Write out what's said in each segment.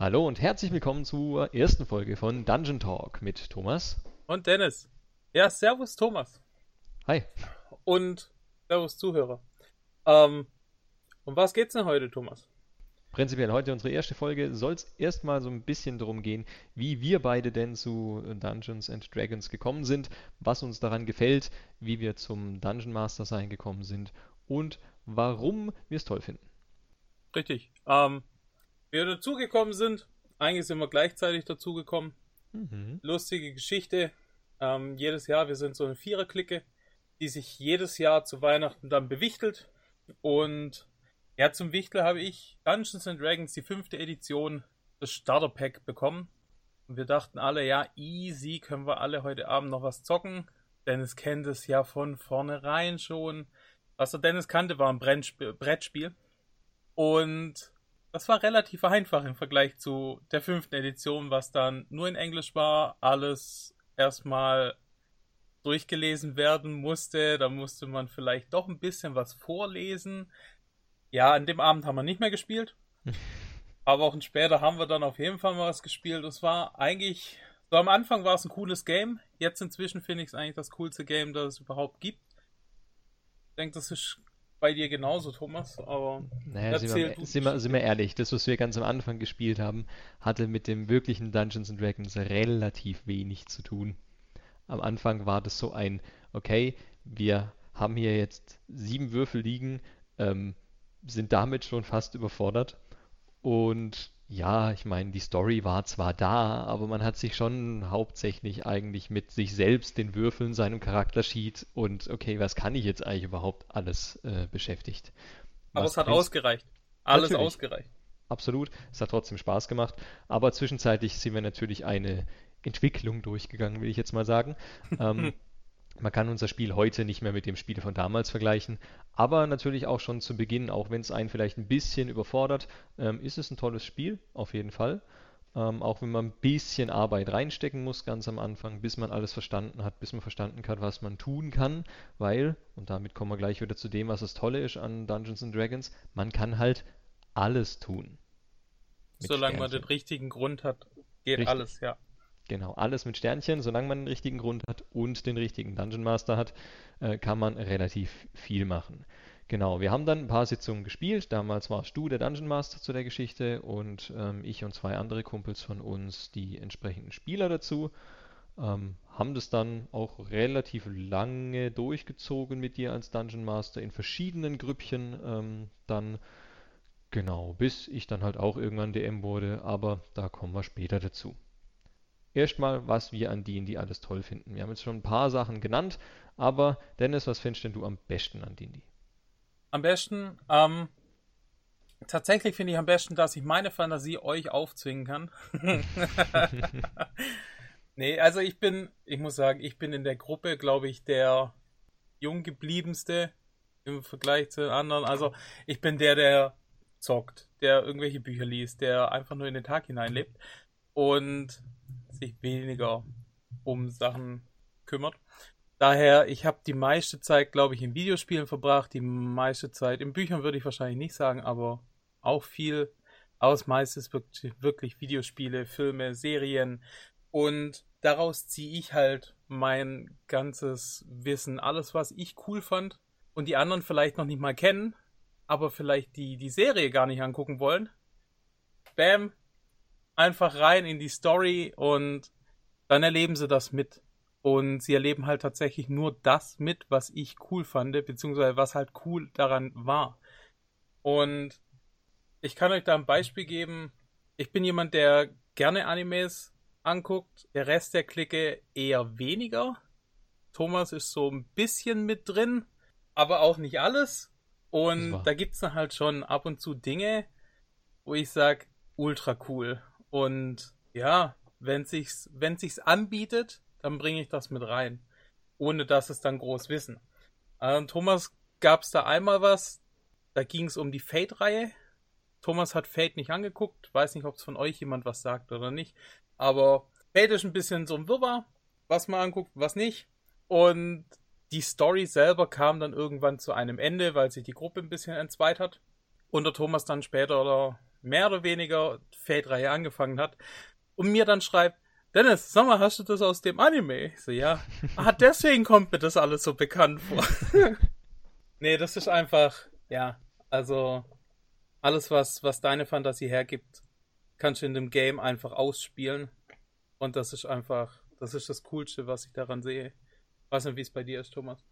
Hallo und herzlich willkommen zur ersten Folge von Dungeon Talk mit Thomas. Und Dennis. Ja, servus Thomas. Hi. Und servus Zuhörer. Ähm, um was geht's denn heute, Thomas? Prinzipiell heute unsere erste Folge soll es erstmal so ein bisschen darum gehen, wie wir beide denn zu Dungeons and Dragons gekommen sind, was uns daran gefällt, wie wir zum Dungeon Master sein gekommen sind und warum wir es toll finden. Richtig. Ähm, wir dazugekommen sind. Eigentlich sind wir gleichzeitig dazugekommen. Mhm. Lustige Geschichte. Ähm, jedes Jahr, wir sind so eine Viererklicke, die sich jedes Jahr zu Weihnachten dann bewichtelt. Und ja, zum Wichtel habe ich Dungeons and Dragons, die fünfte Edition, das Starter Pack bekommen. Und wir dachten alle, ja, easy, können wir alle heute Abend noch was zocken. Dennis kennt es ja von vornherein schon. Was der Dennis kannte, war ein Brettspiel. Und das war relativ einfach im Vergleich zu der fünften Edition, was dann nur in Englisch war, alles erstmal durchgelesen werden musste. Da musste man vielleicht doch ein bisschen was vorlesen. Ja, an dem Abend haben wir nicht mehr gespielt. Aber Wochen später haben wir dann auf jeden Fall mal was gespielt. Es war eigentlich, so am Anfang war es ein cooles Game. Jetzt inzwischen finde ich es eigentlich das coolste Game, das es überhaupt gibt. Ich denke, das ist bei dir genauso, Thomas, aber naja, sind wir, sind, wir, sind wir ehrlich, das, was wir ganz am Anfang gespielt haben, hatte mit dem wirklichen Dungeons and Dragons relativ wenig zu tun. Am Anfang war das so ein, okay, wir haben hier jetzt sieben Würfel liegen, ähm, sind damit schon fast überfordert und ja, ich meine, die Story war zwar da, aber man hat sich schon hauptsächlich eigentlich mit sich selbst, den Würfeln, seinem Charaktersheet und okay, was kann ich jetzt eigentlich überhaupt alles äh, beschäftigt. Aber was es hat ausgereicht. Alles natürlich. ausgereicht. Absolut. Es hat trotzdem Spaß gemacht. Aber zwischenzeitlich sind wir natürlich eine Entwicklung durchgegangen, will ich jetzt mal sagen. ähm, man kann unser Spiel heute nicht mehr mit dem Spiel von damals vergleichen, aber natürlich auch schon zu Beginn, auch wenn es einen vielleicht ein bisschen überfordert, ähm, ist es ein tolles Spiel, auf jeden Fall. Ähm, auch wenn man ein bisschen Arbeit reinstecken muss ganz am Anfang, bis man alles verstanden hat, bis man verstanden hat, was man tun kann, weil, und damit kommen wir gleich wieder zu dem, was das Tolle ist an Dungeons and Dragons, man kann halt alles tun. Solange Sternchen. man den richtigen Grund hat, geht Richtig. alles, ja. Genau, alles mit Sternchen. Solange man den richtigen Grund hat und den richtigen Dungeon Master hat, äh, kann man relativ viel machen. Genau, wir haben dann ein paar Sitzungen gespielt. Damals warst du der Dungeon Master zu der Geschichte und ähm, ich und zwei andere Kumpels von uns die entsprechenden Spieler dazu. Ähm, haben das dann auch relativ lange durchgezogen mit dir als Dungeon Master in verschiedenen Grüppchen ähm, dann. Genau, bis ich dann halt auch irgendwann DM wurde, aber da kommen wir später dazu erstmal, was wir an D&D alles toll finden. Wir haben jetzt schon ein paar Sachen genannt, aber Dennis, was findest denn du am besten an D&D? Am besten, ähm, tatsächlich finde ich am besten, dass ich meine Fantasie euch aufzwingen kann. nee, also ich bin, ich muss sagen, ich bin in der Gruppe, glaube ich, der junggebliebenste im Vergleich zu den anderen. Also ich bin der, der zockt, der irgendwelche Bücher liest, der einfach nur in den Tag hineinlebt. Und sich weniger um Sachen kümmert. Daher, ich habe die meiste Zeit, glaube ich, in Videospielen verbracht, die meiste Zeit in Büchern würde ich wahrscheinlich nicht sagen, aber auch viel. Aus meistens wirklich, Videospiele, Filme, Serien. Und daraus ziehe ich halt mein ganzes Wissen, alles, was ich cool fand und die anderen vielleicht noch nicht mal kennen, aber vielleicht die, die Serie gar nicht angucken wollen. Bam, einfach rein in die Story und dann erleben sie das mit. Und sie erleben halt tatsächlich nur das mit, was ich cool fand, beziehungsweise was halt cool daran war. Und ich kann euch da ein Beispiel geben. Ich bin jemand, der gerne Animes anguckt. Der Rest der Clique eher weniger. Thomas ist so ein bisschen mit drin, aber auch nicht alles. Und da gibt es dann halt schon ab und zu Dinge, wo ich sage, ultra cool. Und ja, wenn sich's, wenn sich's anbietet, dann bringe ich das mit rein. Ohne dass es dann groß wissen. Ähm, Thomas gab's da einmal was, da ging es um die Fate-Reihe. Thomas hat Fate nicht angeguckt, weiß nicht, ob es von euch jemand was sagt oder nicht. Aber Fate ist ein bisschen so ein Wirrwarr, was man anguckt, was nicht. Und die Story selber kam dann irgendwann zu einem Ende, weil sich die Gruppe ein bisschen entzweit hat. Und der Thomas dann später oder mehr oder weniger Fate-Reihe angefangen hat und mir dann schreibt, Dennis, sag mal, hast du das aus dem Anime? Ich so, ja. ah, deswegen kommt mir das alles so bekannt vor. nee, das ist einfach, ja, also alles, was, was deine Fantasie hergibt, kannst du in dem Game einfach ausspielen. Und das ist einfach, das ist das Coolste, was ich daran sehe. Ich weiß nicht, wie es bei dir ist, Thomas.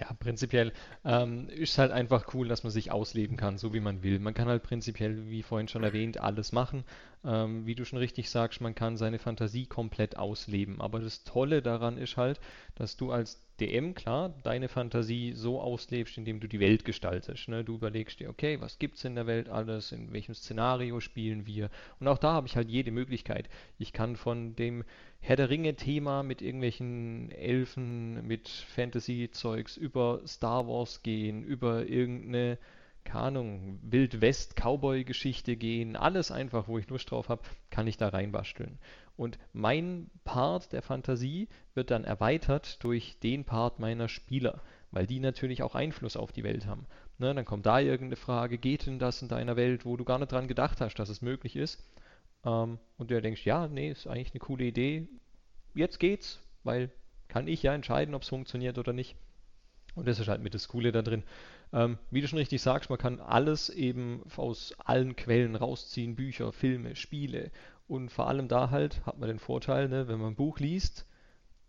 Ja, prinzipiell ähm, ist halt einfach cool, dass man sich ausleben kann, so wie man will. Man kann halt prinzipiell, wie vorhin schon erwähnt, alles machen. Ähm, wie du schon richtig sagst, man kann seine Fantasie komplett ausleben. Aber das Tolle daran ist halt, dass du als DM, klar, deine Fantasie so auslebst, indem du die Welt gestaltest. Ne? Du überlegst dir, okay, was gibt's in der Welt alles, in welchem Szenario spielen wir. Und auch da habe ich halt jede Möglichkeit. Ich kann von dem Herr der Ringe-Thema mit irgendwelchen Elfen, mit Fantasy-Zeugs über Star Wars gehen, über irgendeine keine Ahnung, Wild-West-Cowboy-Geschichte gehen, alles einfach, wo ich Lust drauf habe, kann ich da reinbasteln. Und mein Part der Fantasie wird dann erweitert durch den Part meiner Spieler, weil die natürlich auch Einfluss auf die Welt haben. Ne, dann kommt da irgendeine Frage, geht denn das in deiner Welt, wo du gar nicht dran gedacht hast, dass es möglich ist? Ähm, und du denkst, ja, nee, ist eigentlich eine coole Idee, jetzt geht's, weil kann ich ja entscheiden, ob es funktioniert oder nicht. Und das ist halt mit das Coole da drin. Ähm, wie du schon richtig sagst, man kann alles eben aus allen Quellen rausziehen, Bücher, Filme, Spiele. Und vor allem da halt hat man den Vorteil, ne, wenn man ein Buch liest,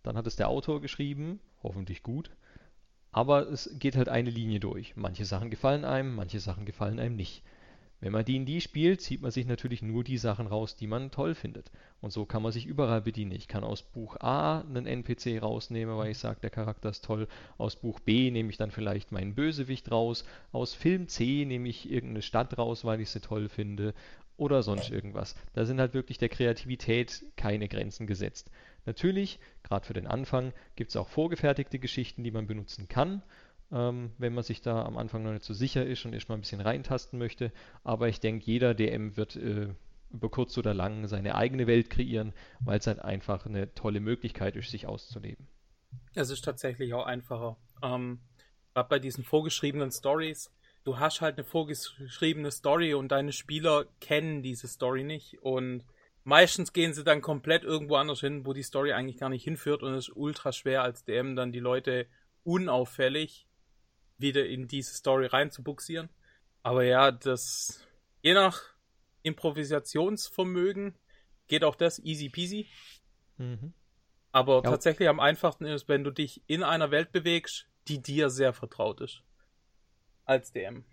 dann hat es der Autor geschrieben, hoffentlich gut. Aber es geht halt eine Linie durch. Manche Sachen gefallen einem, manche Sachen gefallen einem nicht. Wenn man D&D spielt, zieht man sich natürlich nur die Sachen raus, die man toll findet. Und so kann man sich überall bedienen. Ich kann aus Buch A einen NPC rausnehmen, weil ich sage, der Charakter ist toll. Aus Buch B nehme ich dann vielleicht meinen Bösewicht raus. Aus Film C nehme ich irgendeine Stadt raus, weil ich sie toll finde. Oder sonst irgendwas. Da sind halt wirklich der Kreativität keine Grenzen gesetzt. Natürlich, gerade für den Anfang, gibt es auch vorgefertigte Geschichten, die man benutzen kann ähm, wenn man sich da am Anfang noch nicht so sicher ist und erstmal ein bisschen reintasten möchte. Aber ich denke, jeder DM wird äh, über kurz oder lang seine eigene Welt kreieren, weil es halt einfach eine tolle Möglichkeit ist, sich auszuleben. Es ist tatsächlich auch einfacher. Ähm, bei diesen vorgeschriebenen Stories, du hast halt eine vorgeschriebene Story und deine Spieler kennen diese Story nicht und meistens gehen sie dann komplett irgendwo anders hin, wo die Story eigentlich gar nicht hinführt und es ist ultra schwer als DM dann die Leute unauffällig wieder in diese Story reinzubuxieren. Aber ja, das je nach Improvisationsvermögen geht auch das easy peasy. Mhm. Aber ja. tatsächlich am einfachsten ist, wenn du dich in einer Welt bewegst, die dir sehr vertraut ist. Als DM.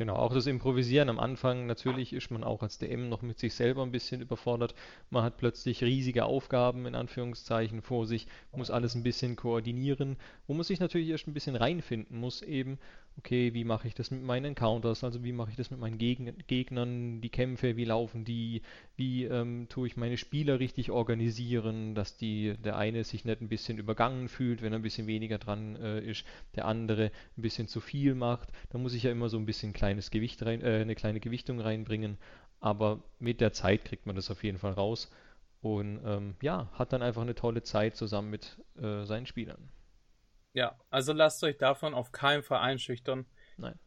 Genau, auch das Improvisieren am Anfang, natürlich ist man auch als DM noch mit sich selber ein bisschen überfordert. Man hat plötzlich riesige Aufgaben in Anführungszeichen vor sich, muss alles ein bisschen koordinieren, wo man sich natürlich erst ein bisschen reinfinden muss eben, okay, wie mache ich das mit meinen Encounters, also wie mache ich das mit meinen Geg Gegnern, die Kämpfe, wie laufen die, wie ähm, tue ich meine Spieler richtig organisieren, dass die, der eine sich nicht ein bisschen übergangen fühlt, wenn er ein bisschen weniger dran äh, ist, der andere ein bisschen zu viel macht. Da muss ich ja immer so ein bisschen kleines Gewicht rein, äh, eine kleine Gewichtung reinbringen, aber mit der Zeit kriegt man das auf jeden Fall raus. Und ähm, ja, hat dann einfach eine tolle Zeit zusammen mit äh, seinen Spielern. Ja, also lasst euch davon auf keinen Fall einschüchtern. Nein.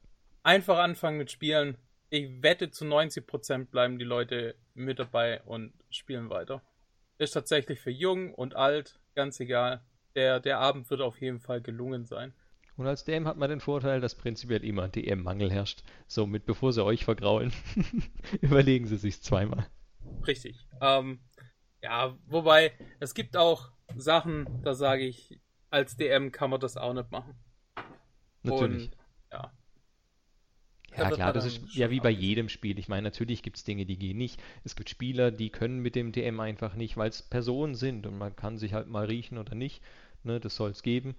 Einfach anfangen mit Spielen. Ich wette, zu 90% bleiben die Leute mit dabei und spielen weiter. Ist tatsächlich für jung und alt, ganz egal. Der, der Abend wird auf jeden Fall gelungen sein. Und als DM hat man den Vorteil, dass prinzipiell immer DM-Mangel herrscht. Somit, bevor sie euch vergraulen, überlegen sie sich zweimal. Richtig. Ähm, ja, wobei, es gibt auch Sachen, da sage ich, als DM kann man das auch nicht machen. Natürlich. Und, ja. Ja, klar, das ist ja wie bei jedem Spiel. Ich meine, natürlich gibt es Dinge, die gehen nicht. Es gibt Spieler, die können mit dem DM einfach nicht, weil es Personen sind und man kann sich halt mal riechen oder nicht. Ne, das soll es geben.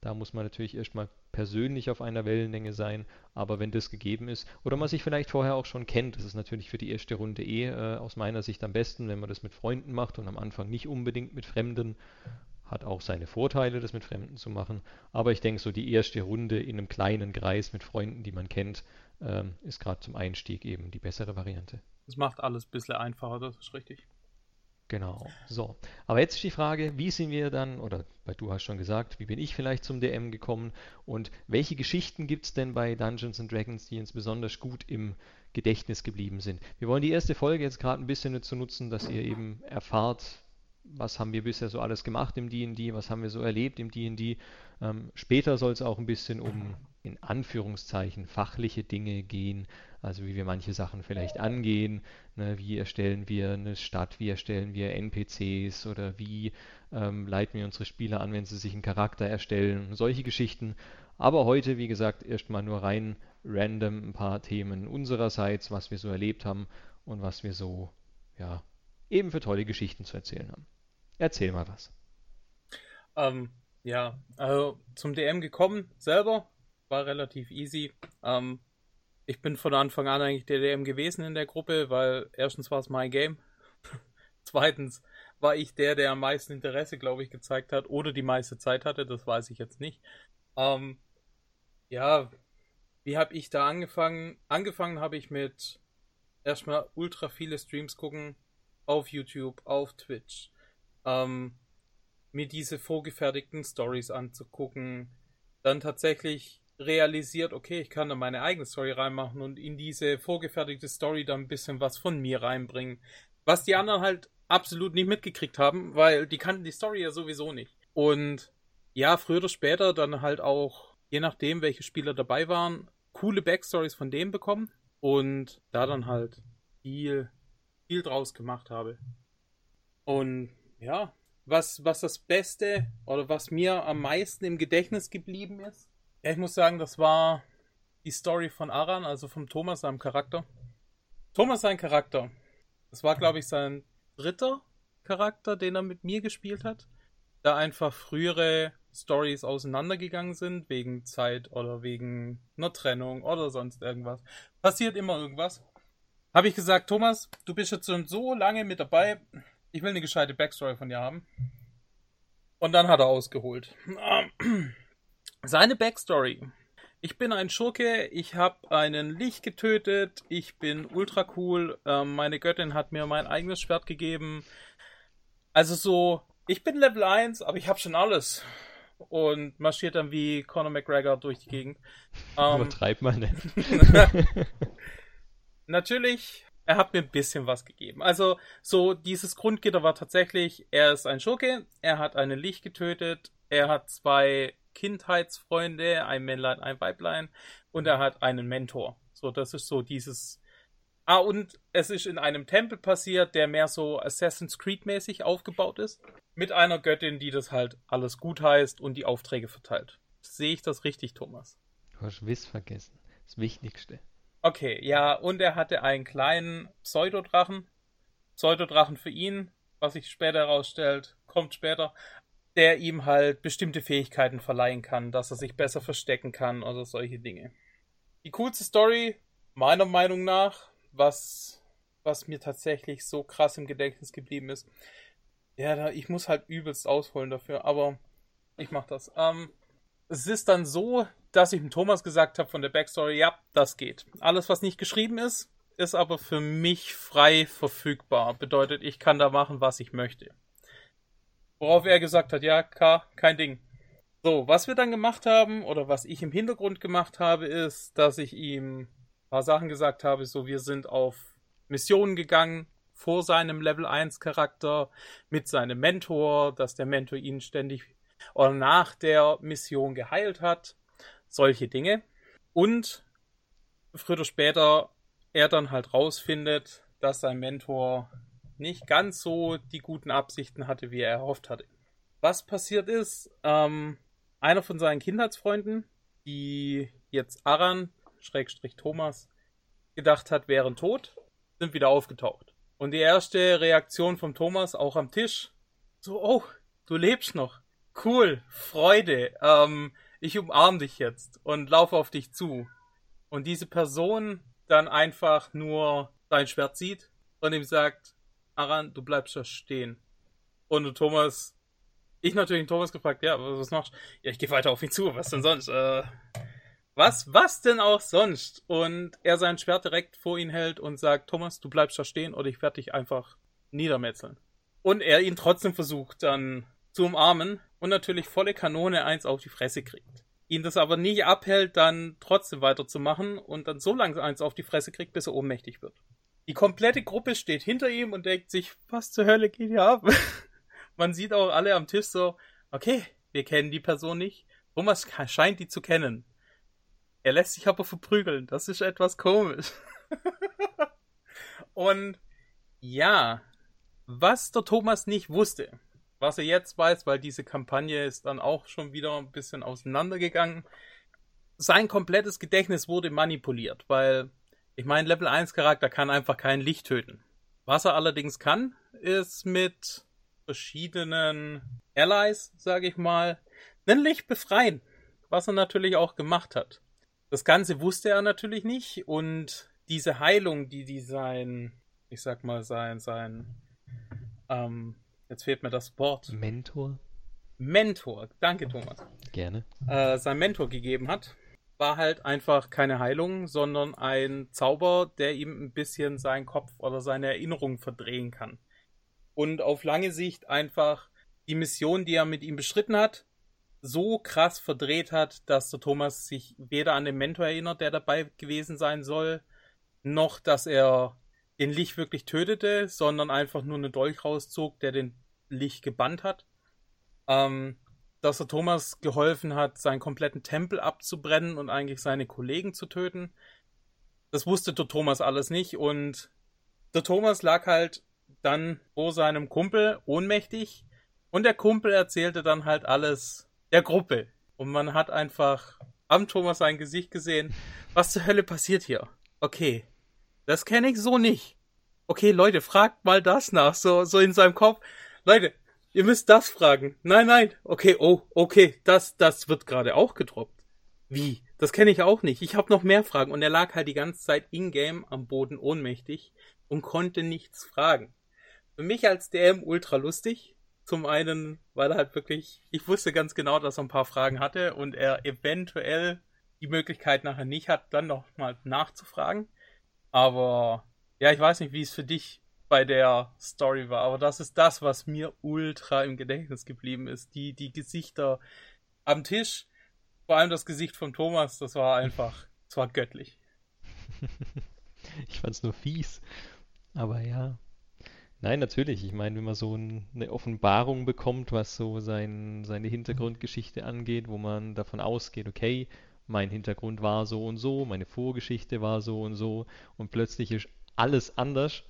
Da muss man natürlich erstmal persönlich auf einer Wellenlänge sein, aber wenn das gegeben ist oder man sich vielleicht vorher auch schon kennt, das ist natürlich für die erste Runde eh äh, aus meiner Sicht am besten, wenn man das mit Freunden macht und am Anfang nicht unbedingt mit Fremden hat auch seine Vorteile, das mit Fremden zu machen. Aber ich denke, so die erste Runde in einem kleinen Kreis mit Freunden, die man kennt, ähm, ist gerade zum Einstieg eben die bessere Variante. Das macht alles ein bisschen einfacher, das ist richtig. Genau. So. Aber jetzt ist die Frage, wie sind wir dann, oder du hast schon gesagt, wie bin ich vielleicht zum DM gekommen und welche Geschichten gibt es denn bei Dungeons and Dragons, die uns besonders gut im Gedächtnis geblieben sind. Wir wollen die erste Folge jetzt gerade ein bisschen dazu nutzen, dass ihr eben erfahrt, was haben wir bisher so alles gemacht im D&D, was haben wir so erlebt im D&D. Ähm, später soll es auch ein bisschen um in Anführungszeichen fachliche Dinge gehen, also wie wir manche Sachen vielleicht angehen, ne, wie erstellen wir eine Stadt, wie erstellen wir NPCs oder wie ähm, leiten wir unsere Spieler an, wenn sie sich einen Charakter erstellen, solche Geschichten. Aber heute, wie gesagt, erstmal nur rein random ein paar Themen unsererseits, was wir so erlebt haben und was wir so, ja, eben für tolle Geschichten zu erzählen haben. Erzähl mal was. Ähm, ja, also zum DM gekommen selber war relativ easy. Ähm, ich bin von Anfang an eigentlich der DM gewesen in der Gruppe, weil erstens war es mein Game. Zweitens war ich der, der am meisten Interesse, glaube ich, gezeigt hat oder die meiste Zeit hatte, das weiß ich jetzt nicht. Ähm, ja, wie habe ich da angefangen? Angefangen habe ich mit erstmal ultra viele Streams gucken auf YouTube, auf Twitch. Ähm, mir diese vorgefertigten Stories anzugucken, dann tatsächlich realisiert, okay, ich kann da meine eigene Story reinmachen und in diese vorgefertigte Story dann ein bisschen was von mir reinbringen. Was die anderen halt absolut nicht mitgekriegt haben, weil die kannten die Story ja sowieso nicht. Und ja, früher oder später dann halt auch, je nachdem, welche Spieler dabei waren, coole Backstories von dem bekommen und da dann halt viel, viel draus gemacht habe. Und ja, was, was das Beste oder was mir am meisten im Gedächtnis geblieben ist, ja, ich muss sagen, das war die Story von Aran, also vom Thomas, seinem Charakter. Thomas, sein Charakter. Das war, glaube ich, sein dritter Charakter, den er mit mir gespielt hat. Da einfach frühere Stories auseinandergegangen sind, wegen Zeit oder wegen einer Trennung oder sonst irgendwas. Passiert immer irgendwas. Habe ich gesagt, Thomas, du bist jetzt schon so lange mit dabei. Ich will eine gescheite Backstory von dir haben. Und dann hat er ausgeholt. Seine Backstory. Ich bin ein Schurke, ich habe einen Lich getötet, ich bin ultra cool, ähm, meine Göttin hat mir mein eigenes Schwert gegeben. Also so, ich bin Level 1, aber ich habe schon alles. Und marschiert dann wie Conor McGregor durch die Gegend. Ähm, Übertreib mal nicht. natürlich, er hat mir ein bisschen was gegeben. Also so, dieses Grundgitter war tatsächlich, er ist ein Schurke, er hat einen Lich getötet, er hat zwei Kindheitsfreunde, ein Männlein, ein Weiblein und er hat einen Mentor. So, das ist so dieses. Ah, und es ist in einem Tempel passiert, der mehr so Assassin's Creed-mäßig aufgebaut ist. Mit einer Göttin, die das halt alles gut heißt und die Aufträge verteilt. Sehe ich das richtig, Thomas? Du hast Wiss vergessen. Das Wichtigste. Okay, ja, und er hatte einen kleinen Pseudodrachen. Pseudodrachen für ihn, was sich später herausstellt, kommt später der ihm halt bestimmte Fähigkeiten verleihen kann, dass er sich besser verstecken kann oder solche Dinge. Die coolste Story, meiner Meinung nach, was, was mir tatsächlich so krass im Gedächtnis geblieben ist, ja, ich muss halt übelst ausholen dafür, aber ich mach das. Ähm, es ist dann so, dass ich dem Thomas gesagt habe von der Backstory, ja, das geht. Alles, was nicht geschrieben ist, ist aber für mich frei verfügbar. Bedeutet, ich kann da machen, was ich möchte. Worauf er gesagt hat, ja, kein Ding. So, was wir dann gemacht haben, oder was ich im Hintergrund gemacht habe, ist, dass ich ihm ein paar Sachen gesagt habe, so wir sind auf Missionen gegangen, vor seinem Level 1 Charakter, mit seinem Mentor, dass der Mentor ihn ständig oder nach der Mission geheilt hat, solche Dinge. Und früher oder später er dann halt rausfindet, dass sein Mentor nicht ganz so die guten Absichten hatte, wie er erhofft hatte. Was passiert ist, ähm, einer von seinen Kindheitsfreunden, die jetzt Aran, Schrägstrich Thomas, gedacht hat, wären tot, sind wieder aufgetaucht. Und die erste Reaktion von Thomas, auch am Tisch, so, oh, du lebst noch. Cool, Freude, ähm, ich umarm dich jetzt und laufe auf dich zu. Und diese Person dann einfach nur sein Schwert sieht und ihm sagt, Aran, du bleibst da stehen. Und Thomas, ich natürlich Thomas gefragt, ja, was machst du? Ja, ich gehe weiter auf ihn zu, was denn sonst? Äh, was, was denn auch sonst? Und er sein Schwert direkt vor ihn hält und sagt, Thomas, du bleibst da stehen oder ich werde dich einfach niedermetzeln. Und er ihn trotzdem versucht dann zu umarmen und natürlich volle Kanone eins auf die Fresse kriegt. ihn das aber nicht abhält, dann trotzdem weiterzumachen und dann so lange eins auf die Fresse kriegt, bis er ohnmächtig wird. Die komplette Gruppe steht hinter ihm und denkt sich, was zur Hölle geht hier ab? Man sieht auch alle am Tisch so, okay, wir kennen die Person nicht. Thomas scheint die zu kennen. Er lässt sich aber verprügeln. Das ist etwas komisch. und ja, was der Thomas nicht wusste, was er jetzt weiß, weil diese Kampagne ist dann auch schon wieder ein bisschen auseinandergegangen. Sein komplettes Gedächtnis wurde manipuliert, weil ich meine, Level 1 Charakter kann einfach kein Licht töten. Was er allerdings kann, ist mit verschiedenen Allies, sage ich mal, ein Licht befreien, was er natürlich auch gemacht hat. Das Ganze wusste er natürlich nicht und diese Heilung, die die sein, ich sag mal, sein, sein, ähm, jetzt fehlt mir das Wort. Mentor? Mentor, danke Thomas. Gerne. Äh, sein Mentor gegeben hat, war halt einfach keine Heilung, sondern ein Zauber, der ihm ein bisschen seinen Kopf oder seine Erinnerung verdrehen kann. Und auf lange Sicht einfach die Mission, die er mit ihm bestritten hat, so krass verdreht hat, dass der Thomas sich weder an den Mentor erinnert, der dabei gewesen sein soll, noch dass er den Lich wirklich tötete, sondern einfach nur einen Dolch rauszog, der den Lich gebannt hat. Ähm, dass er Thomas geholfen hat, seinen kompletten Tempel abzubrennen und eigentlich seine Kollegen zu töten. Das wusste der Thomas alles nicht und der Thomas lag halt dann vor seinem Kumpel ohnmächtig und der Kumpel erzählte dann halt alles der Gruppe. Und man hat einfach am Thomas sein Gesicht gesehen, was zur Hölle passiert hier? Okay, das kenne ich so nicht. Okay, Leute, fragt mal das nach, so, so in seinem Kopf. Leute, ihr müsst das fragen. Nein, nein. Okay, oh, okay, das, das wird gerade auch gedroppt. Wie? Das kenne ich auch nicht. Ich habe noch mehr Fragen. Und er lag halt die ganze Zeit in-game am Boden ohnmächtig und konnte nichts fragen. Für mich als DM ultra lustig. Zum einen, weil er halt wirklich, ich wusste ganz genau, dass er ein paar Fragen hatte und er eventuell die Möglichkeit nachher nicht hat, dann noch mal nachzufragen. Aber ja, ich weiß nicht, wie es für dich bei der Story war, aber das ist das, was mir ultra im Gedächtnis geblieben ist. Die, die Gesichter am Tisch, vor allem das Gesicht von Thomas, das war einfach, das war göttlich. ich fand's nur fies, aber ja. Nein, natürlich. Ich meine, wenn man so ein, eine Offenbarung bekommt, was so sein, seine Hintergrundgeschichte angeht, wo man davon ausgeht, okay, mein Hintergrund war so und so, meine Vorgeschichte war so und so und plötzlich ist alles anders.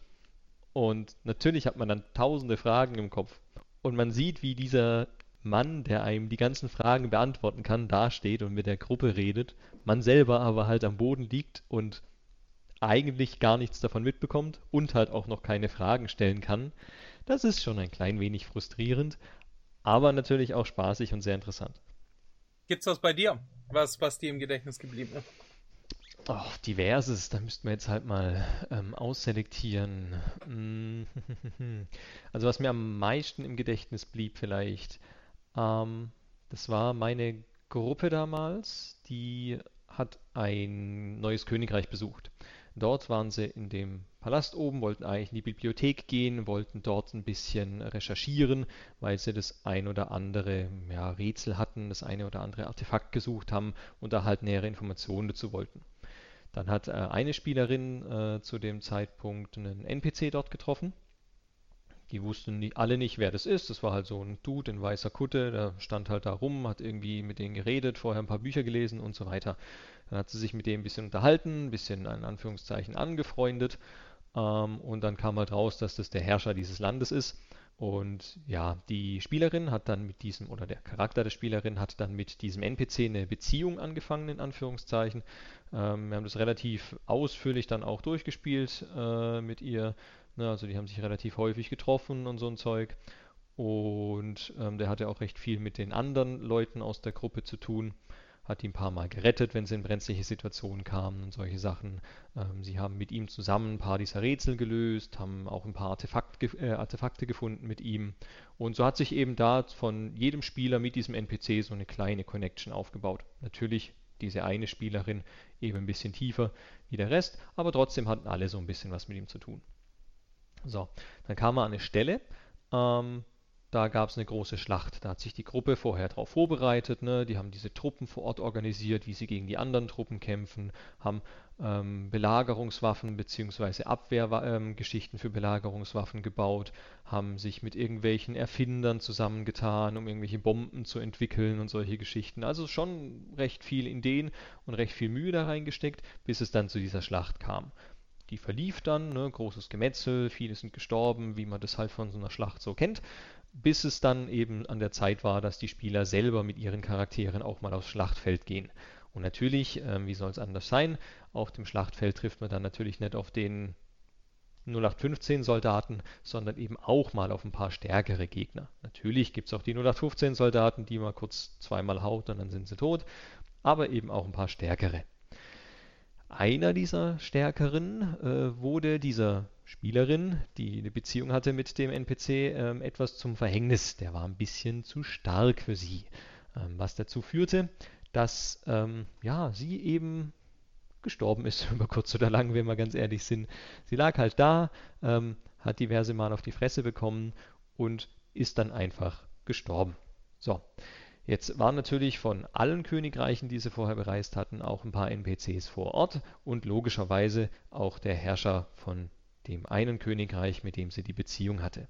Und natürlich hat man dann tausende Fragen im Kopf. Und man sieht, wie dieser Mann, der einem die ganzen Fragen beantworten kann, dasteht und mit der Gruppe redet, man selber aber halt am Boden liegt und eigentlich gar nichts davon mitbekommt und halt auch noch keine Fragen stellen kann. Das ist schon ein klein wenig frustrierend, aber natürlich auch spaßig und sehr interessant. Gibt's was bei dir, was, was dir im Gedächtnis geblieben ist? Oh, diverses, da müssten wir jetzt halt mal ähm, ausselektieren. Also was mir am meisten im Gedächtnis blieb vielleicht, ähm, das war meine Gruppe damals, die hat ein neues Königreich besucht. Dort waren sie in dem Palast oben, wollten eigentlich in die Bibliothek gehen, wollten dort ein bisschen recherchieren, weil sie das ein oder andere ja, Rätsel hatten, das eine oder andere Artefakt gesucht haben und da halt nähere Informationen dazu wollten. Dann hat äh, eine Spielerin äh, zu dem Zeitpunkt einen NPC dort getroffen. Die wussten nie, alle nicht, wer das ist. Das war halt so ein Dude in weißer Kutte, der stand halt da rum, hat irgendwie mit denen geredet, vorher ein paar Bücher gelesen und so weiter. Dann hat sie sich mit dem ein bisschen unterhalten, ein bisschen in Anführungszeichen angefreundet. Ähm, und dann kam halt raus, dass das der Herrscher dieses Landes ist. Und ja, die Spielerin hat dann mit diesem, oder der Charakter der Spielerin hat dann mit diesem NPC eine Beziehung angefangen, in Anführungszeichen. Ähm, wir haben das relativ ausführlich dann auch durchgespielt äh, mit ihr. Ne, also die haben sich relativ häufig getroffen und so ein Zeug. Und ähm, der hatte auch recht viel mit den anderen Leuten aus der Gruppe zu tun hat ihn ein paar Mal gerettet, wenn sie in brenzliche Situationen kamen und solche Sachen. Ähm, sie haben mit ihm zusammen ein paar dieser Rätsel gelöst, haben auch ein paar Artefakt, äh, Artefakte gefunden mit ihm. Und so hat sich eben da von jedem Spieler mit diesem NPC so eine kleine Connection aufgebaut. Natürlich diese eine Spielerin eben ein bisschen tiefer wie der Rest, aber trotzdem hatten alle so ein bisschen was mit ihm zu tun. So, dann kam er an eine Stelle, ähm, da gab es eine große Schlacht. Da hat sich die Gruppe vorher darauf vorbereitet. Ne? Die haben diese Truppen vor Ort organisiert, wie sie gegen die anderen Truppen kämpfen, haben ähm, Belagerungswaffen bzw. Abwehrgeschichten ähm, für Belagerungswaffen gebaut, haben sich mit irgendwelchen Erfindern zusammengetan, um irgendwelche Bomben zu entwickeln und solche Geschichten. Also schon recht viel Ideen und recht viel Mühe da reingesteckt, bis es dann zu dieser Schlacht kam. Die verlief dann, ne, großes Gemetzel, viele sind gestorben, wie man das halt von so einer Schlacht so kennt bis es dann eben an der Zeit war, dass die Spieler selber mit ihren Charakteren auch mal aufs Schlachtfeld gehen. Und natürlich, äh, wie soll es anders sein, auf dem Schlachtfeld trifft man dann natürlich nicht auf den 0815 Soldaten, sondern eben auch mal auf ein paar stärkere Gegner. Natürlich gibt es auch die 0815 Soldaten, die man kurz zweimal haut und dann sind sie tot, aber eben auch ein paar stärkere. Einer dieser stärkeren äh, wurde dieser Spielerin, die eine Beziehung hatte mit dem NPC, ähm, etwas zum Verhängnis. Der war ein bisschen zu stark für sie. Ähm, was dazu führte, dass ähm, ja, sie eben gestorben ist, über kurz oder lang, wenn wir ganz ehrlich sind. Sie lag halt da, ähm, hat diverse Mal auf die Fresse bekommen und ist dann einfach gestorben. So, Jetzt waren natürlich von allen Königreichen, die sie vorher bereist hatten, auch ein paar NPCs vor Ort und logischerweise auch der Herrscher von dem einen Königreich, mit dem sie die Beziehung hatte.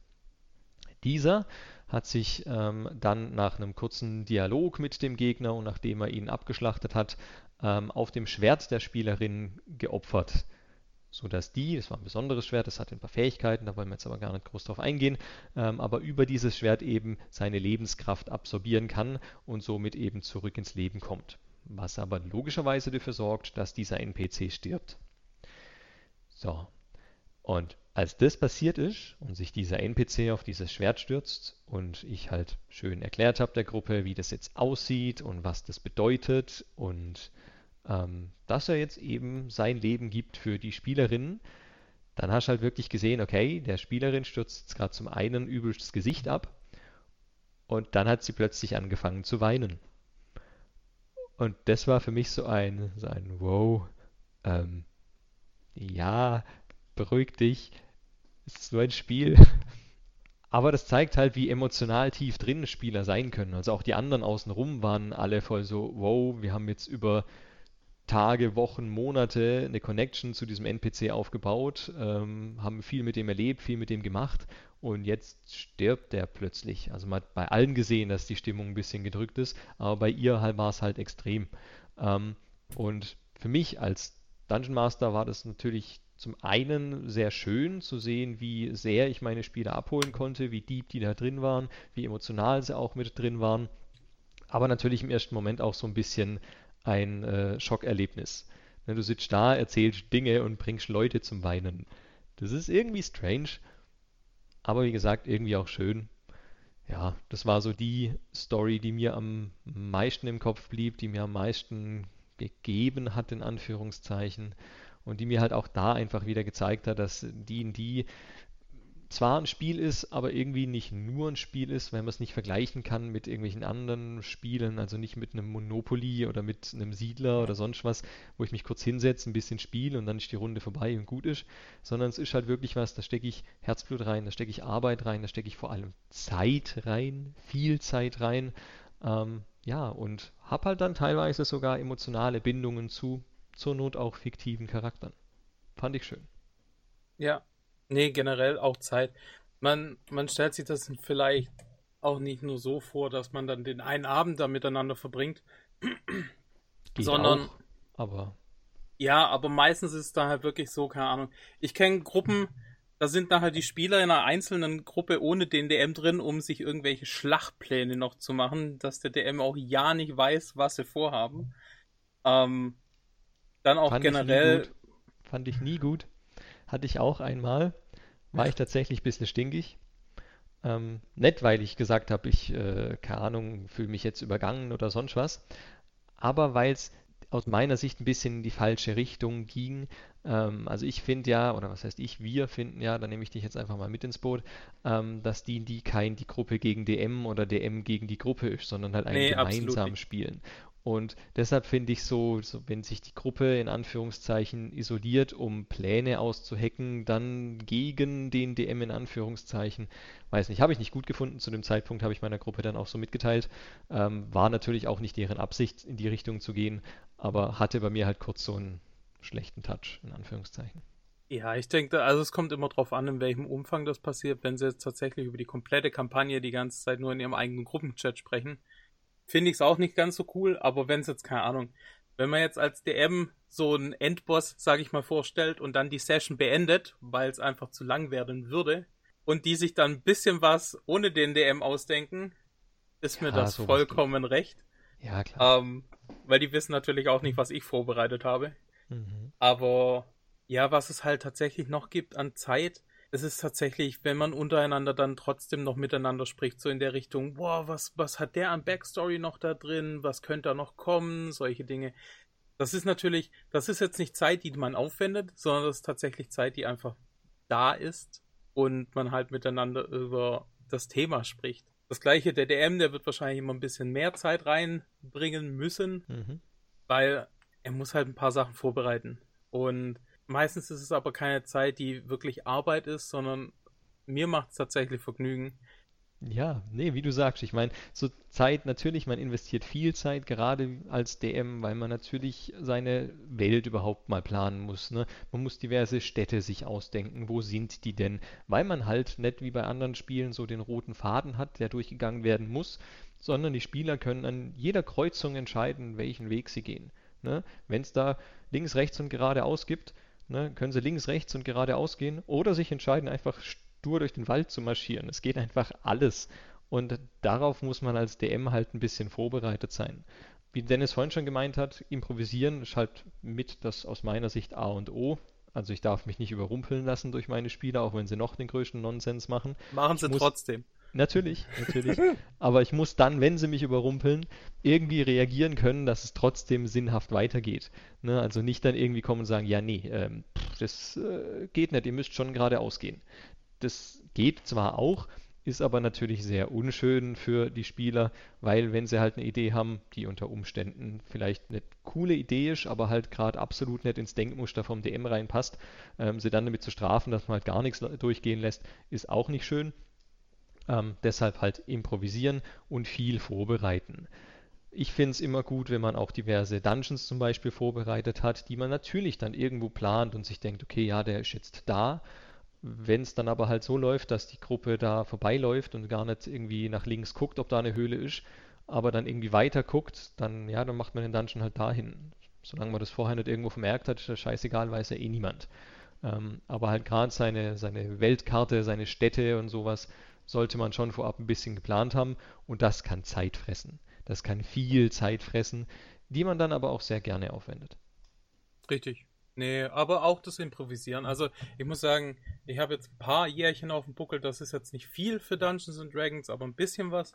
Dieser hat sich ähm, dann nach einem kurzen Dialog mit dem Gegner und nachdem er ihn abgeschlachtet hat, ähm, auf dem Schwert der Spielerin geopfert, sodass die, das war ein besonderes Schwert, das hat ein paar Fähigkeiten, da wollen wir jetzt aber gar nicht groß drauf eingehen, ähm, aber über dieses Schwert eben seine Lebenskraft absorbieren kann und somit eben zurück ins Leben kommt. Was aber logischerweise dafür sorgt, dass dieser NPC stirbt. So, und als das passiert ist und sich dieser NPC auf dieses Schwert stürzt und ich halt schön erklärt habe der Gruppe, wie das jetzt aussieht und was das bedeutet und ähm, dass er jetzt eben sein Leben gibt für die Spielerinnen, dann hast du halt wirklich gesehen, okay, der Spielerin stürzt jetzt gerade zum einen übelst das Gesicht ab und dann hat sie plötzlich angefangen zu weinen. Und das war für mich so ein, so ein Wow, ähm, ja, beruhig dich, es ist nur ein Spiel. Aber das zeigt halt, wie emotional tief drin Spieler sein können. Also auch die anderen außenrum waren alle voll so, wow, wir haben jetzt über Tage, Wochen, Monate eine Connection zu diesem NPC aufgebaut, ähm, haben viel mit dem erlebt, viel mit dem gemacht und jetzt stirbt der plötzlich. Also man hat bei allen gesehen, dass die Stimmung ein bisschen gedrückt ist, aber bei ihr halt war es halt extrem. Ähm, und für mich als Dungeon Master war das natürlich zum einen sehr schön zu sehen, wie sehr ich meine Spieler abholen konnte, wie deep die da drin waren, wie emotional sie auch mit drin waren. Aber natürlich im ersten Moment auch so ein bisschen ein äh, Schockerlebnis. Ne, du sitzt da, erzählst Dinge und bringst Leute zum Weinen. Das ist irgendwie strange, aber wie gesagt, irgendwie auch schön. Ja, das war so die Story, die mir am meisten im Kopf blieb, die mir am meisten gegeben hat, in Anführungszeichen und die mir halt auch da einfach wieder gezeigt hat, dass D&D zwar ein Spiel ist, aber irgendwie nicht nur ein Spiel ist, wenn man es nicht vergleichen kann mit irgendwelchen anderen Spielen, also nicht mit einem Monopoly oder mit einem Siedler oder sonst was, wo ich mich kurz hinsetze, ein bisschen spiele und dann ist die Runde vorbei und gut ist, sondern es ist halt wirklich was, da stecke ich Herzblut rein, da stecke ich Arbeit rein, da stecke ich vor allem Zeit rein, viel Zeit rein, ähm, ja, und habe halt dann teilweise sogar emotionale Bindungen zu zur Not auch fiktiven Charakteren. Fand ich schön. Ja, nee, generell auch Zeit. Man, man stellt sich das vielleicht auch nicht nur so vor, dass man dann den einen Abend da miteinander verbringt, Geht sondern. Auch, aber. Ja, aber meistens ist es da halt wirklich so, keine Ahnung. Ich kenne Gruppen, da sind nachher die Spieler in einer einzelnen Gruppe ohne den DM drin, um sich irgendwelche Schlachtpläne noch zu machen, dass der DM auch ja nicht weiß, was sie vorhaben. Ähm, dann auch Fand generell. Ich Fand ich nie gut. Hatte ich auch einmal. War ich tatsächlich ein bisschen stinkig. Ähm, nicht, weil ich gesagt habe, ich, äh, keine Ahnung, fühle mich jetzt übergangen oder sonst was. Aber weil es aus meiner Sicht ein bisschen in die falsche Richtung ging. Ähm, also ich finde ja, oder was heißt ich, wir finden ja, da nehme ich dich jetzt einfach mal mit ins Boot, ähm, dass die, die kein die Gruppe gegen DM oder DM gegen die Gruppe ist, sondern halt ein nee, gemeinsam spielen. Und deshalb finde ich so, so, wenn sich die Gruppe in Anführungszeichen isoliert, um Pläne auszuhacken, dann gegen den DM in Anführungszeichen, weiß nicht, habe ich nicht gut gefunden. Zu dem Zeitpunkt habe ich meiner Gruppe dann auch so mitgeteilt. Ähm, war natürlich auch nicht deren Absicht, in die Richtung zu gehen, aber hatte bei mir halt kurz so einen schlechten Touch, in Anführungszeichen. Ja, ich denke, also es kommt immer darauf an, in welchem Umfang das passiert. Wenn sie jetzt tatsächlich über die komplette Kampagne die ganze Zeit nur in ihrem eigenen Gruppenchat sprechen, finde ich es auch nicht ganz so cool. Aber wenn es jetzt, keine Ahnung, wenn man jetzt als DM so einen Endboss, sage ich mal, vorstellt und dann die Session beendet, weil es einfach zu lang werden würde, und die sich dann ein bisschen was ohne den DM ausdenken, ist ja, mir das vollkommen geht. recht. Ja, klar. Ähm, weil die wissen natürlich auch nicht, was ich vorbereitet habe. Mhm. Aber ja, was es halt tatsächlich noch gibt an Zeit, es ist tatsächlich, wenn man untereinander dann trotzdem noch miteinander spricht, so in der Richtung, boah, was, was hat der an Backstory noch da drin, was könnte da noch kommen, solche Dinge. Das ist natürlich, das ist jetzt nicht Zeit, die man aufwendet, sondern das ist tatsächlich Zeit, die einfach da ist und man halt miteinander über das Thema spricht. Das gleiche, der DM, der wird wahrscheinlich immer ein bisschen mehr Zeit reinbringen müssen, mhm. weil er muss halt ein paar Sachen vorbereiten. Und Meistens ist es aber keine Zeit, die wirklich Arbeit ist, sondern mir macht es tatsächlich Vergnügen. Ja, nee, wie du sagst, ich meine, so Zeit, natürlich, man investiert viel Zeit, gerade als DM, weil man natürlich seine Welt überhaupt mal planen muss. Ne? Man muss diverse Städte sich ausdenken, wo sind die denn? Weil man halt nicht wie bei anderen Spielen so den roten Faden hat, der durchgegangen werden muss, sondern die Spieler können an jeder Kreuzung entscheiden, welchen Weg sie gehen. Ne? Wenn es da links, rechts und geradeaus gibt, Ne, können sie links, rechts und geradeaus gehen oder sich entscheiden, einfach stur durch den Wald zu marschieren. Es geht einfach alles. Und darauf muss man als DM halt ein bisschen vorbereitet sein. Wie Dennis vorhin schon gemeint hat, improvisieren ist halt mit das aus meiner Sicht A und O. Also ich darf mich nicht überrumpeln lassen durch meine Spieler, auch wenn sie noch den größten Nonsens machen. Machen sie trotzdem. Natürlich, natürlich. Aber ich muss dann, wenn sie mich überrumpeln, irgendwie reagieren können, dass es trotzdem sinnhaft weitergeht. Ne? Also nicht dann irgendwie kommen und sagen, ja, nee, ähm, das äh, geht nicht, ihr müsst schon geradeaus gehen. Das geht zwar auch, ist aber natürlich sehr unschön für die Spieler, weil wenn sie halt eine Idee haben, die unter Umständen vielleicht eine coole Idee ist, aber halt gerade absolut nicht ins Denkmuster vom DM reinpasst, ähm, sie dann damit zu strafen, dass man halt gar nichts durchgehen lässt, ist auch nicht schön. Ähm, deshalb halt improvisieren und viel vorbereiten. Ich finde es immer gut, wenn man auch diverse Dungeons zum Beispiel vorbereitet hat, die man natürlich dann irgendwo plant und sich denkt, okay, ja, der ist jetzt da. Wenn es dann aber halt so läuft, dass die Gruppe da vorbeiläuft und gar nicht irgendwie nach links guckt, ob da eine Höhle ist, aber dann irgendwie weiter guckt, dann ja, dann macht man den Dungeon halt dahin. Solange man das vorher nicht irgendwo vermerkt hat, ist das scheißegal, weiß ja eh niemand. Ähm, aber halt gerade seine, seine Weltkarte, seine Städte und sowas sollte man schon vorab ein bisschen geplant haben und das kann Zeit fressen. Das kann viel Zeit fressen, die man dann aber auch sehr gerne aufwendet. Richtig. Nee, aber auch das Improvisieren. Also ich muss sagen, ich habe jetzt ein paar Jährchen auf dem Buckel, das ist jetzt nicht viel für Dungeons and Dragons, aber ein bisschen was.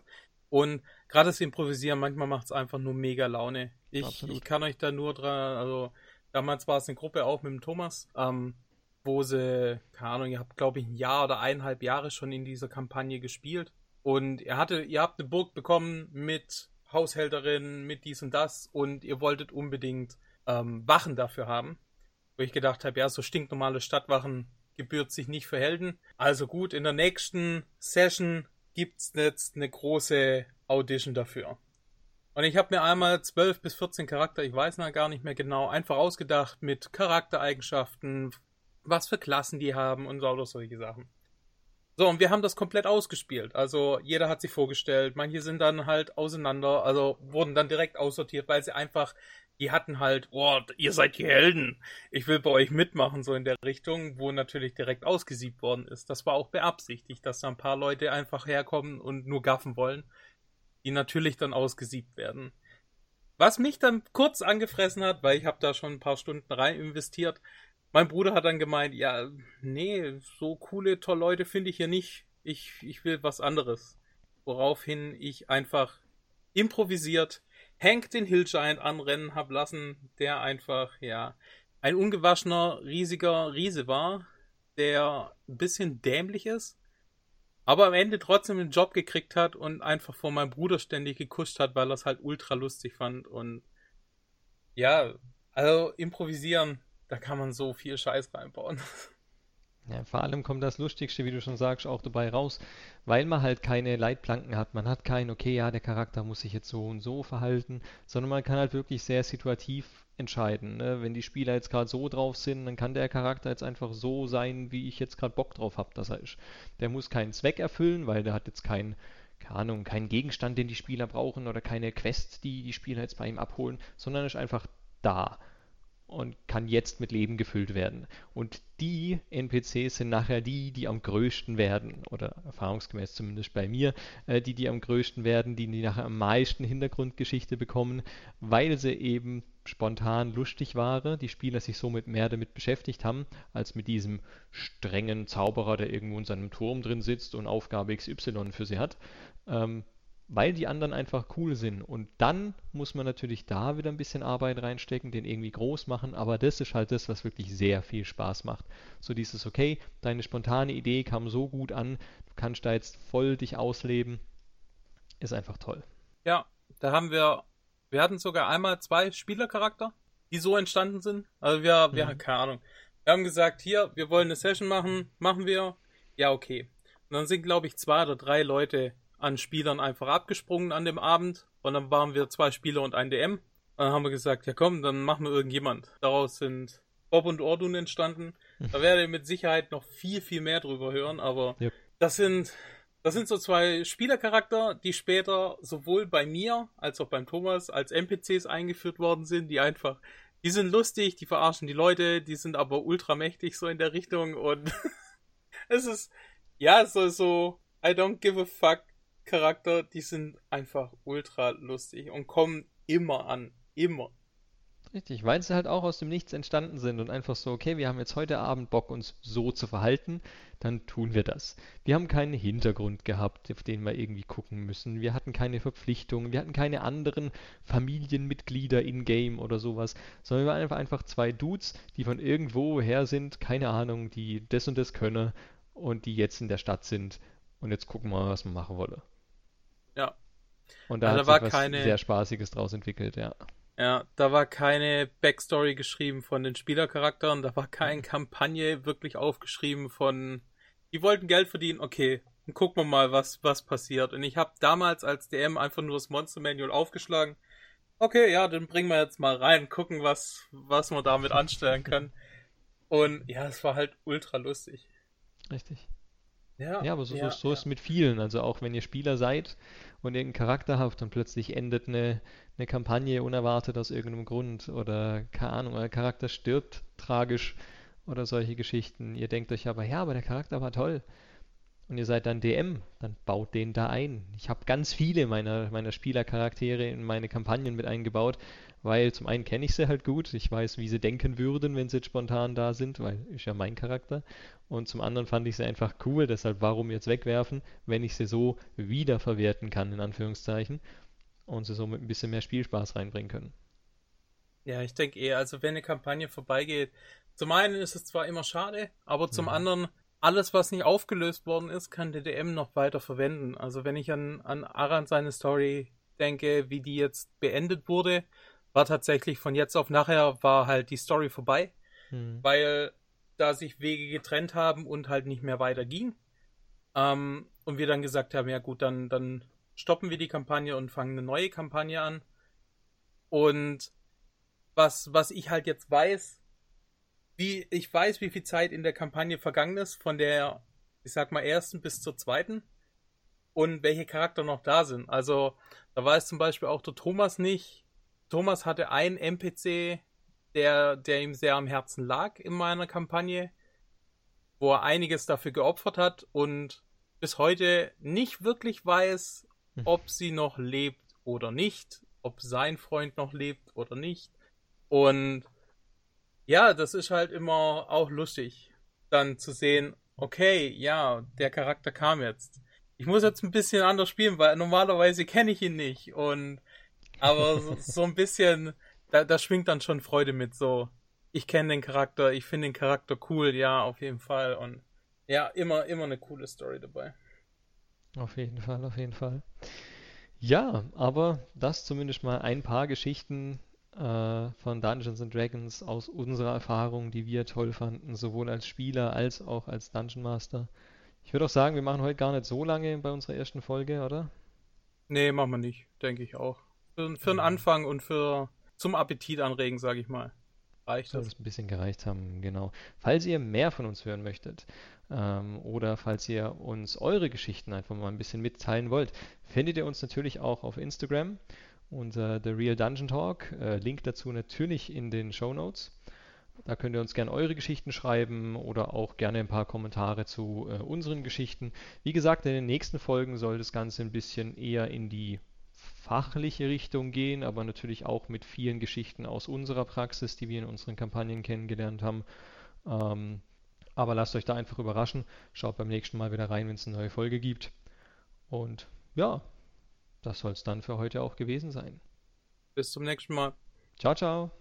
Und gerade das Improvisieren, manchmal macht es einfach nur mega Laune. Ich, ich kann euch da nur dran, also damals war es eine Gruppe auch mit dem Thomas. Ähm, wo sie, keine Ahnung, ihr habt, glaube ich, ein Jahr oder eineinhalb Jahre schon in dieser Kampagne gespielt. Und ihr hatte, ihr habt eine Burg bekommen mit Haushälterin, mit dies und das und ihr wolltet unbedingt ähm, Wachen dafür haben. Wo ich gedacht habe, ja, so stinknormale Stadtwachen gebührt sich nicht für Helden. Also gut, in der nächsten Session gibt's jetzt eine große Audition dafür. Und ich habe mir einmal 12 bis 14 Charakter, ich weiß noch gar nicht mehr genau, einfach ausgedacht mit Charaktereigenschaften, was für Klassen die haben und so solche Sachen. So, und wir haben das komplett ausgespielt. Also jeder hat sich vorgestellt, manche sind dann halt auseinander, also wurden dann direkt aussortiert, weil sie einfach, die hatten halt, oh, ihr seid die Helden, ich will bei euch mitmachen, so in der Richtung, wo natürlich direkt ausgesiebt worden ist. Das war auch beabsichtigt, dass da ein paar Leute einfach herkommen und nur gaffen wollen, die natürlich dann ausgesiebt werden. Was mich dann kurz angefressen hat, weil ich habe da schon ein paar Stunden rein investiert, mein Bruder hat dann gemeint, ja, nee, so coole, tolle Leute finde ich hier nicht. Ich, ich will was anderes. Woraufhin ich einfach improvisiert Hank den Hill anrennen hab lassen, der einfach, ja, ein ungewaschener, riesiger Riese war, der ein bisschen dämlich ist, aber am Ende trotzdem einen Job gekriegt hat und einfach vor meinem Bruder ständig gekuscht hat, weil er es halt ultra lustig fand. Und ja, also improvisieren, da kann man so viel Scheiß reinbauen. Ja, vor allem kommt das Lustigste, wie du schon sagst, auch dabei raus, weil man halt keine Leitplanken hat. Man hat kein, okay, ja, der Charakter muss sich jetzt so und so verhalten, sondern man kann halt wirklich sehr situativ entscheiden. Ne? Wenn die Spieler jetzt gerade so drauf sind, dann kann der Charakter jetzt einfach so sein, wie ich jetzt gerade Bock drauf habe, dass er ist. Der muss keinen Zweck erfüllen, weil der hat jetzt keinen keine Ahnung, keinen Gegenstand, den die Spieler brauchen oder keine Quest, die die Spieler jetzt bei ihm abholen, sondern ist einfach da und kann jetzt mit Leben gefüllt werden. Und die NPCs sind nachher die, die am größten werden, oder erfahrungsgemäß zumindest bei mir, äh, die, die am größten werden, die, die nachher am meisten Hintergrundgeschichte bekommen, weil sie eben spontan lustig waren, die Spieler sich somit mehr damit beschäftigt haben, als mit diesem strengen Zauberer, der irgendwo in seinem Turm drin sitzt und Aufgabe XY für sie hat. Ähm, weil die anderen einfach cool sind. Und dann muss man natürlich da wieder ein bisschen Arbeit reinstecken, den irgendwie groß machen, aber das ist halt das, was wirklich sehr viel Spaß macht. So dieses, okay, deine spontane Idee kam so gut an, du kannst da jetzt voll dich ausleben, ist einfach toll. Ja, da haben wir, wir hatten sogar einmal zwei Spielercharakter, die so entstanden sind. Also wir, wir, mhm. keine Ahnung. Wir haben gesagt, hier, wir wollen eine Session machen, machen wir. Ja, okay. Und dann sind, glaube ich, zwei oder drei Leute an Spielern einfach abgesprungen an dem Abend. Und dann waren wir zwei Spieler und ein DM. Und dann haben wir gesagt, ja komm, dann machen wir irgendjemand. Daraus sind Bob und Ordun entstanden. Da werde ich mit Sicherheit noch viel, viel mehr drüber hören, aber yep. das sind, das sind so zwei Spielercharakter, die später sowohl bei mir als auch beim Thomas als NPCs eingeführt worden sind, die einfach, die sind lustig, die verarschen die Leute, die sind aber ultramächtig so in der Richtung und es ist, ja, so, so, I don't give a fuck Charakter, die sind einfach ultra lustig und kommen immer an. Immer. Richtig, weil sie halt auch aus dem Nichts entstanden sind und einfach so, okay, wir haben jetzt heute Abend Bock, uns so zu verhalten, dann tun wir das. Wir haben keinen Hintergrund gehabt, auf den wir irgendwie gucken müssen. Wir hatten keine Verpflichtungen, wir hatten keine anderen Familienmitglieder in-game oder sowas, sondern wir waren einfach, einfach zwei Dudes, die von irgendwo her sind, keine Ahnung, die das und das können und die jetzt in der Stadt sind und jetzt gucken wir mal, was wir machen wollen. Ja. Und da also hat sich was keine, sehr Spaßiges draus entwickelt, ja. Ja, da war keine Backstory geschrieben von den Spielercharakteren, da war keine mhm. Kampagne wirklich aufgeschrieben von, die wollten Geld verdienen, okay, dann gucken wir mal, was, was passiert. Und ich habe damals als DM einfach nur das Monster Manual aufgeschlagen. Okay, ja, dann bringen wir jetzt mal rein, gucken, was, was wir damit anstellen können. Und ja, es war halt ultra lustig. Richtig. Ja, ja aber so, ja, so, so ja. ist es mit vielen. Also auch wenn ihr Spieler seid und irgendeinen Charakter habt und plötzlich endet eine, eine Kampagne unerwartet aus irgendeinem Grund oder keine Ahnung, euer Charakter stirbt tragisch oder solche Geschichten. Ihr denkt euch aber, ja, aber der Charakter war toll. Und ihr seid dann DM, dann baut den da ein. Ich habe ganz viele meiner, meiner Spielercharaktere in meine Kampagnen mit eingebaut, weil zum einen kenne ich sie halt gut, ich weiß, wie sie denken würden, wenn sie jetzt spontan da sind, weil ist ja mein Charakter. Und zum anderen fand ich sie einfach cool, deshalb warum jetzt wegwerfen, wenn ich sie so wiederverwerten kann, in Anführungszeichen, und sie somit ein bisschen mehr Spielspaß reinbringen können. Ja, ich denke eher, also wenn eine Kampagne vorbeigeht, zum einen ist es zwar immer schade, aber zum mhm. anderen, alles, was nicht aufgelöst worden ist, kann der DM noch weiter verwenden. Also wenn ich an, an Aran seine Story denke, wie die jetzt beendet wurde, war tatsächlich von jetzt auf nachher war halt die Story vorbei, hm. weil da sich Wege getrennt haben und halt nicht mehr weiter ging. Ähm, und wir dann gesagt haben, ja gut, dann, dann stoppen wir die Kampagne und fangen eine neue Kampagne an. Und was, was ich halt jetzt weiß, wie, ich weiß, wie viel Zeit in der Kampagne vergangen ist, von der, ich sag mal, ersten bis zur zweiten. Und welche Charakter noch da sind. Also, da weiß zum Beispiel auch der Thomas nicht, Thomas hatte einen NPC, der, der ihm sehr am Herzen lag in meiner Kampagne, wo er einiges dafür geopfert hat und bis heute nicht wirklich weiß, hm. ob sie noch lebt oder nicht, ob sein Freund noch lebt oder nicht. Und ja, das ist halt immer auch lustig, dann zu sehen, okay, ja, der Charakter kam jetzt. Ich muss jetzt ein bisschen anders spielen, weil normalerweise kenne ich ihn nicht und aber so, so ein bisschen, da, da schwingt dann schon Freude mit, so, ich kenne den Charakter, ich finde den Charakter cool, ja, auf jeden Fall. Und ja, immer, immer eine coole Story dabei. Auf jeden Fall, auf jeden Fall. Ja, aber das zumindest mal ein paar Geschichten äh, von Dungeons and Dragons aus unserer Erfahrung, die wir toll fanden, sowohl als Spieler als auch als Dungeon Master. Ich würde auch sagen, wir machen heute gar nicht so lange bei unserer ersten Folge, oder? Nee, machen wir nicht, denke ich auch. Für, für den Anfang und für zum Appetit anregen, sage ich mal. Reicht das? Es ein bisschen gereicht haben, genau. Falls ihr mehr von uns hören möchtet ähm, oder falls ihr uns eure Geschichten einfach mal ein bisschen mitteilen wollt, findet ihr uns natürlich auch auf Instagram unter The Real Dungeon Talk. Äh, Link dazu natürlich in den Show Notes. Da könnt ihr uns gerne eure Geschichten schreiben oder auch gerne ein paar Kommentare zu äh, unseren Geschichten. Wie gesagt, in den nächsten Folgen soll das Ganze ein bisschen eher in die fachliche Richtung gehen, aber natürlich auch mit vielen Geschichten aus unserer Praxis, die wir in unseren Kampagnen kennengelernt haben. Ähm, aber lasst euch da einfach überraschen. Schaut beim nächsten Mal wieder rein, wenn es eine neue Folge gibt. Und ja, das soll es dann für heute auch gewesen sein. Bis zum nächsten Mal. Ciao, ciao.